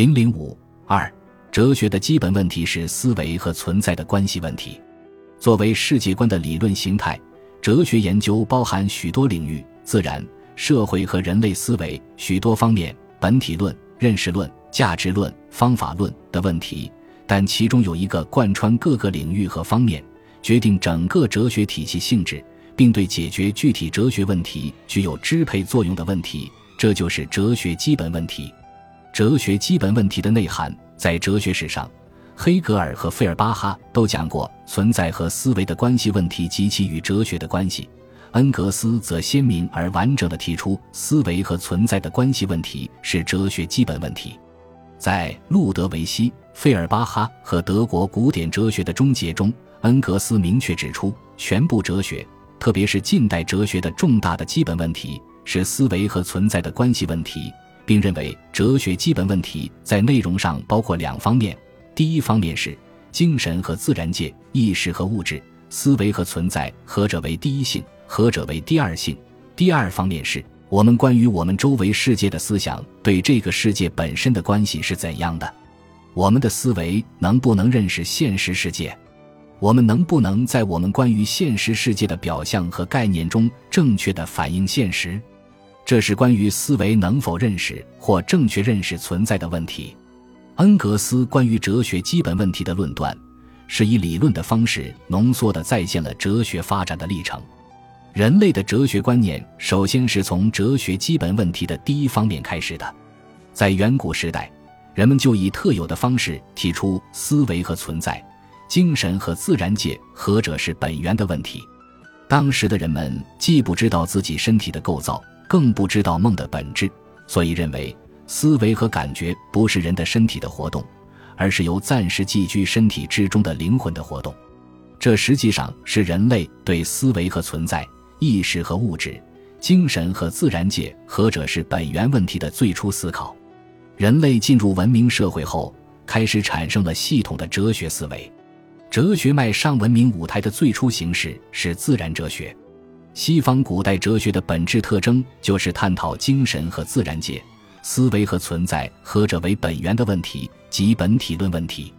零零五二，哲学的基本问题是思维和存在的关系问题。作为世界观的理论形态，哲学研究包含许多领域：自然、社会和人类思维许多方面、本体论、认识论、价值论、方法论的问题。但其中有一个贯穿各个领域和方面，决定整个哲学体系性质，并对解决具体哲学问题具有支配作用的问题，这就是哲学基本问题。哲学基本问题的内涵，在哲学史上。黑格尔和费尔巴哈都讲过存在和思维的关系问题及其与哲学的关系，恩格斯则鲜明而完整地提出思维和存在的关系问题是哲学基本问题。在《路德维希·费尔巴哈和德国古典哲学的终结》中，恩格斯明确指出，全部哲学，特别是近代哲学的重大的基本问题是思维和存在的关系问题，并认为哲学基本问题在内容上包括两方面。第一方面是精神和自然界、意识和物质、思维和存在，何者为第一性，何者为第二性？第二方面是我们关于我们周围世界的思想对这个世界本身的关系是怎样的？我们的思维能不能认识现实世界？我们能不能在我们关于现实世界的表象和概念中正确的反映现实？这是关于思维能否认识或正确认识存在的问题。恩格斯关于哲学基本问题的论断，是以理论的方式浓缩地再现了哲学发展的历程。人类的哲学观念首先是从哲学基本问题的第一方面开始的。在远古时代，人们就以特有的方式提出思维和存在、精神和自然界何者是本源的问题。当时的人们既不知道自己身体的构造，更不知道梦的本质，所以认为。思维和感觉不是人的身体的活动，而是由暂时寄居身体之中的灵魂的活动。这实际上是人类对思维和存在、意识和物质、精神和自然界何者是本源问题的最初思考。人类进入文明社会后，开始产生了系统的哲学思维。哲学迈上文明舞台的最初形式是自然哲学。西方古代哲学的本质特征就是探讨精神和自然界。思维和存在何者为本源的问题及本体论问题，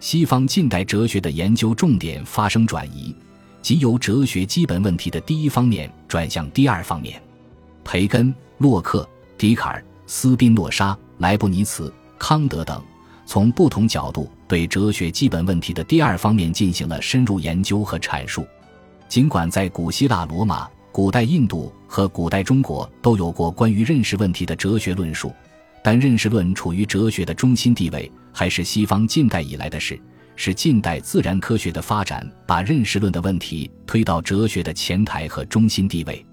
西方近代哲学的研究重点发生转移，即由哲学基本问题的第一方面转向第二方面。培根、洛克、笛卡尔、斯宾诺莎、莱布尼茨、康德等，从不同角度对哲学基本问题的第二方面进行了深入研究和阐述。尽管在古希腊、罗马。古代印度和古代中国都有过关于认识问题的哲学论述，但认识论处于哲学的中心地位，还是西方近代以来的事。是近代自然科学的发展把认识论的问题推到哲学的前台和中心地位。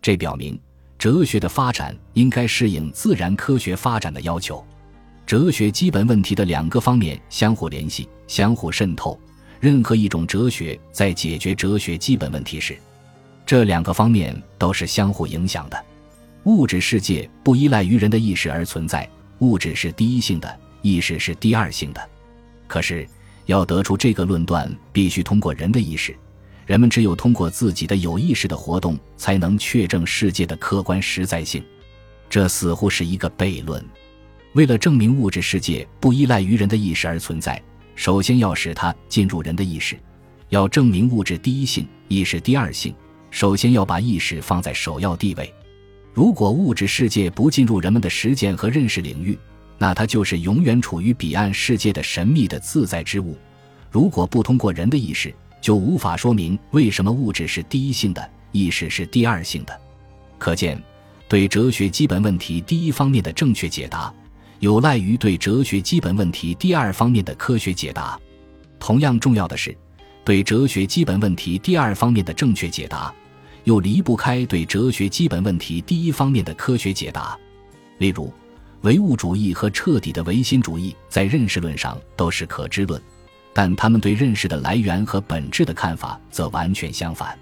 这表明，哲学的发展应该适应自然科学发展的要求。哲学基本问题的两个方面相互联系、相互渗透。任何一种哲学在解决哲学基本问题时，这两个方面都是相互影响的，物质世界不依赖于人的意识而存在，物质是第一性的，意识是第二性的。可是，要得出这个论断，必须通过人的意识，人们只有通过自己的有意识的活动，才能确证世界的客观实在性。这似乎是一个悖论。为了证明物质世界不依赖于人的意识而存在，首先要使它进入人的意识，要证明物质第一性，意识第二性。首先要把意识放在首要地位。如果物质世界不进入人们的实践和认识领域，那它就是永远处于彼岸世界的神秘的自在之物。如果不通过人的意识，就无法说明为什么物质是第一性的，意识是第二性的。可见，对哲学基本问题第一方面的正确解答，有赖于对哲学基本问题第二方面的科学解答。同样重要的是，对哲学基本问题第二方面的正确解答。又离不开对哲学基本问题第一方面的科学解答，例如，唯物主义和彻底的唯心主义在认识论上都是可知论，但他们对认识的来源和本质的看法则完全相反。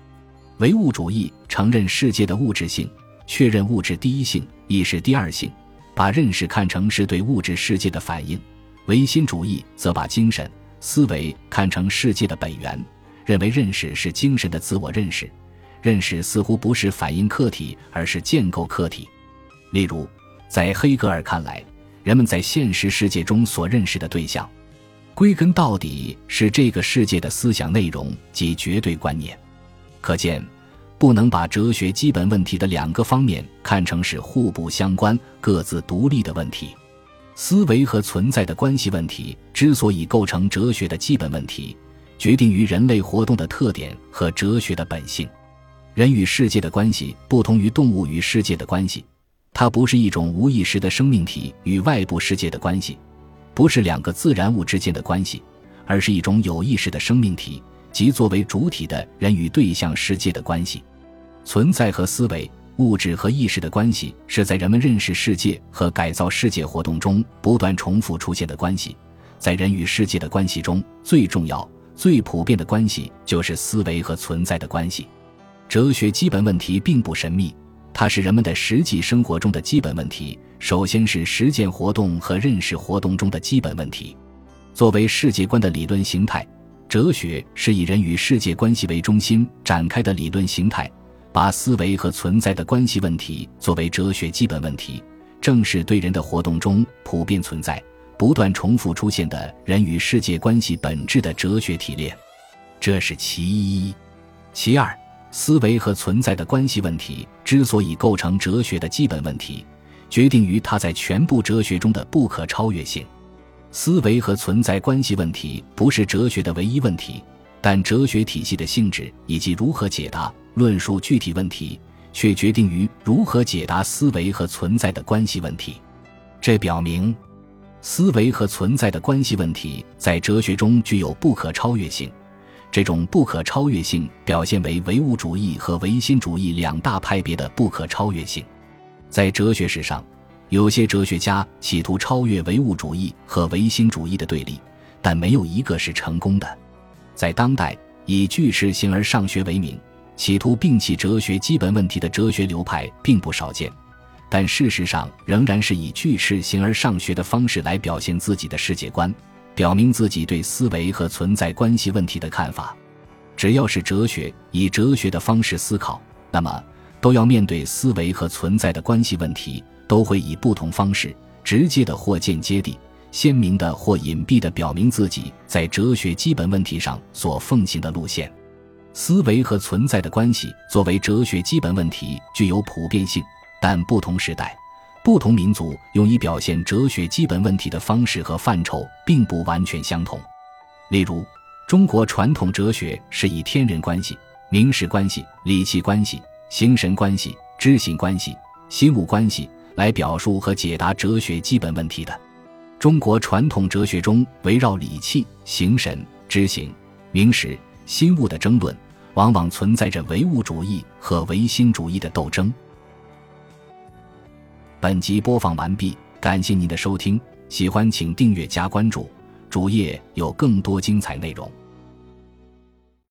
唯物主义承认世界的物质性，确认物质第一性，意识第二性，把认识看成是对物质世界的反应；唯心主义则把精神思维看成世界的本源，认为认识是精神的自我认识。认识似乎不是反映客体，而是建构客体。例如，在黑格尔看来，人们在现实世界中所认识的对象。归根到底是这个世界的思想内容及绝对观念。可见，不能把哲学基本问题的两个方面看成是互不相关、各自独立的问题。思维和存在的关系问题之所以构成哲学的基本问题，决定于人类活动的特点和哲学的本性。人与世界的关系不同于动物与世界的关系，它不是一种无意识的生命体与外部世界的关系。不是两个自然物之间的关系，而是一种有意识的生命体即作为主体的人与对象世界的关系。存在和思维、物质和意识的关系，是在人们认识世界和改造世界活动中不断重复出现的关系。在人与世界的关系中，最重要、最普遍的关系就是思维和存在的关系。哲学基本问题并不神秘。它是人们的实际生活中的基本问题，首先是实践活动和认识活动中的基本问题。作为世界观的理论形态，哲学是以人与世界关系为中心展开的理论形态，把思维和存在的关系问题作为哲学基本问题，正是对人的活动中普遍存在、不断重复出现的人与世界关系本质的哲学提炼。这是其一，其二。思维和存在的关系问题之所以构成哲学的基本问题，决定于它在全部哲学中的不可超越性。思维和存在关系问题不是哲学的唯一问题，但哲学体系的性质以及如何解答、论述具体问题，却决定于如何解答思维和存在的关系问题。这表明，思维和存在的关系问题在哲学中具有不可超越性。这种不可超越性表现为唯物主义和唯心主义两大派别的不可超越性。在哲学史上，有些哲学家企图超越唯物主义和唯心主义的对立，但没有一个是成功的。在当代，以巨斥形而上学为名，企图摒弃哲学基本问题的哲学流派并不少见，但事实上仍然是以巨斥形而上学的方式来表现自己的世界观。表明自己对思维和存在关系问题的看法。只要是哲学以哲学的方式思考，那么都要面对思维和存在的关系问题，都会以不同方式，直接的或间接地、鲜明的或隐蔽的表明自己在哲学基本问题上所奉行的路线。思维和存在的关系作为哲学基本问题具有普遍性，但不同时代。不同民族用以表现哲学基本问题的方式和范畴并不完全相同。例如，中国传统哲学是以天人关系、名实关系、理气关系、形神关系、知行关系、心物关系来表述和解答哲学基本问题的。中国传统哲学中围绕理气、形神、知行、明实、心物的争论，往往存在着唯物主义和唯心主义的斗争。本集播放完毕，感谢您的收听，喜欢请订阅加关注，主页有更多精彩内容。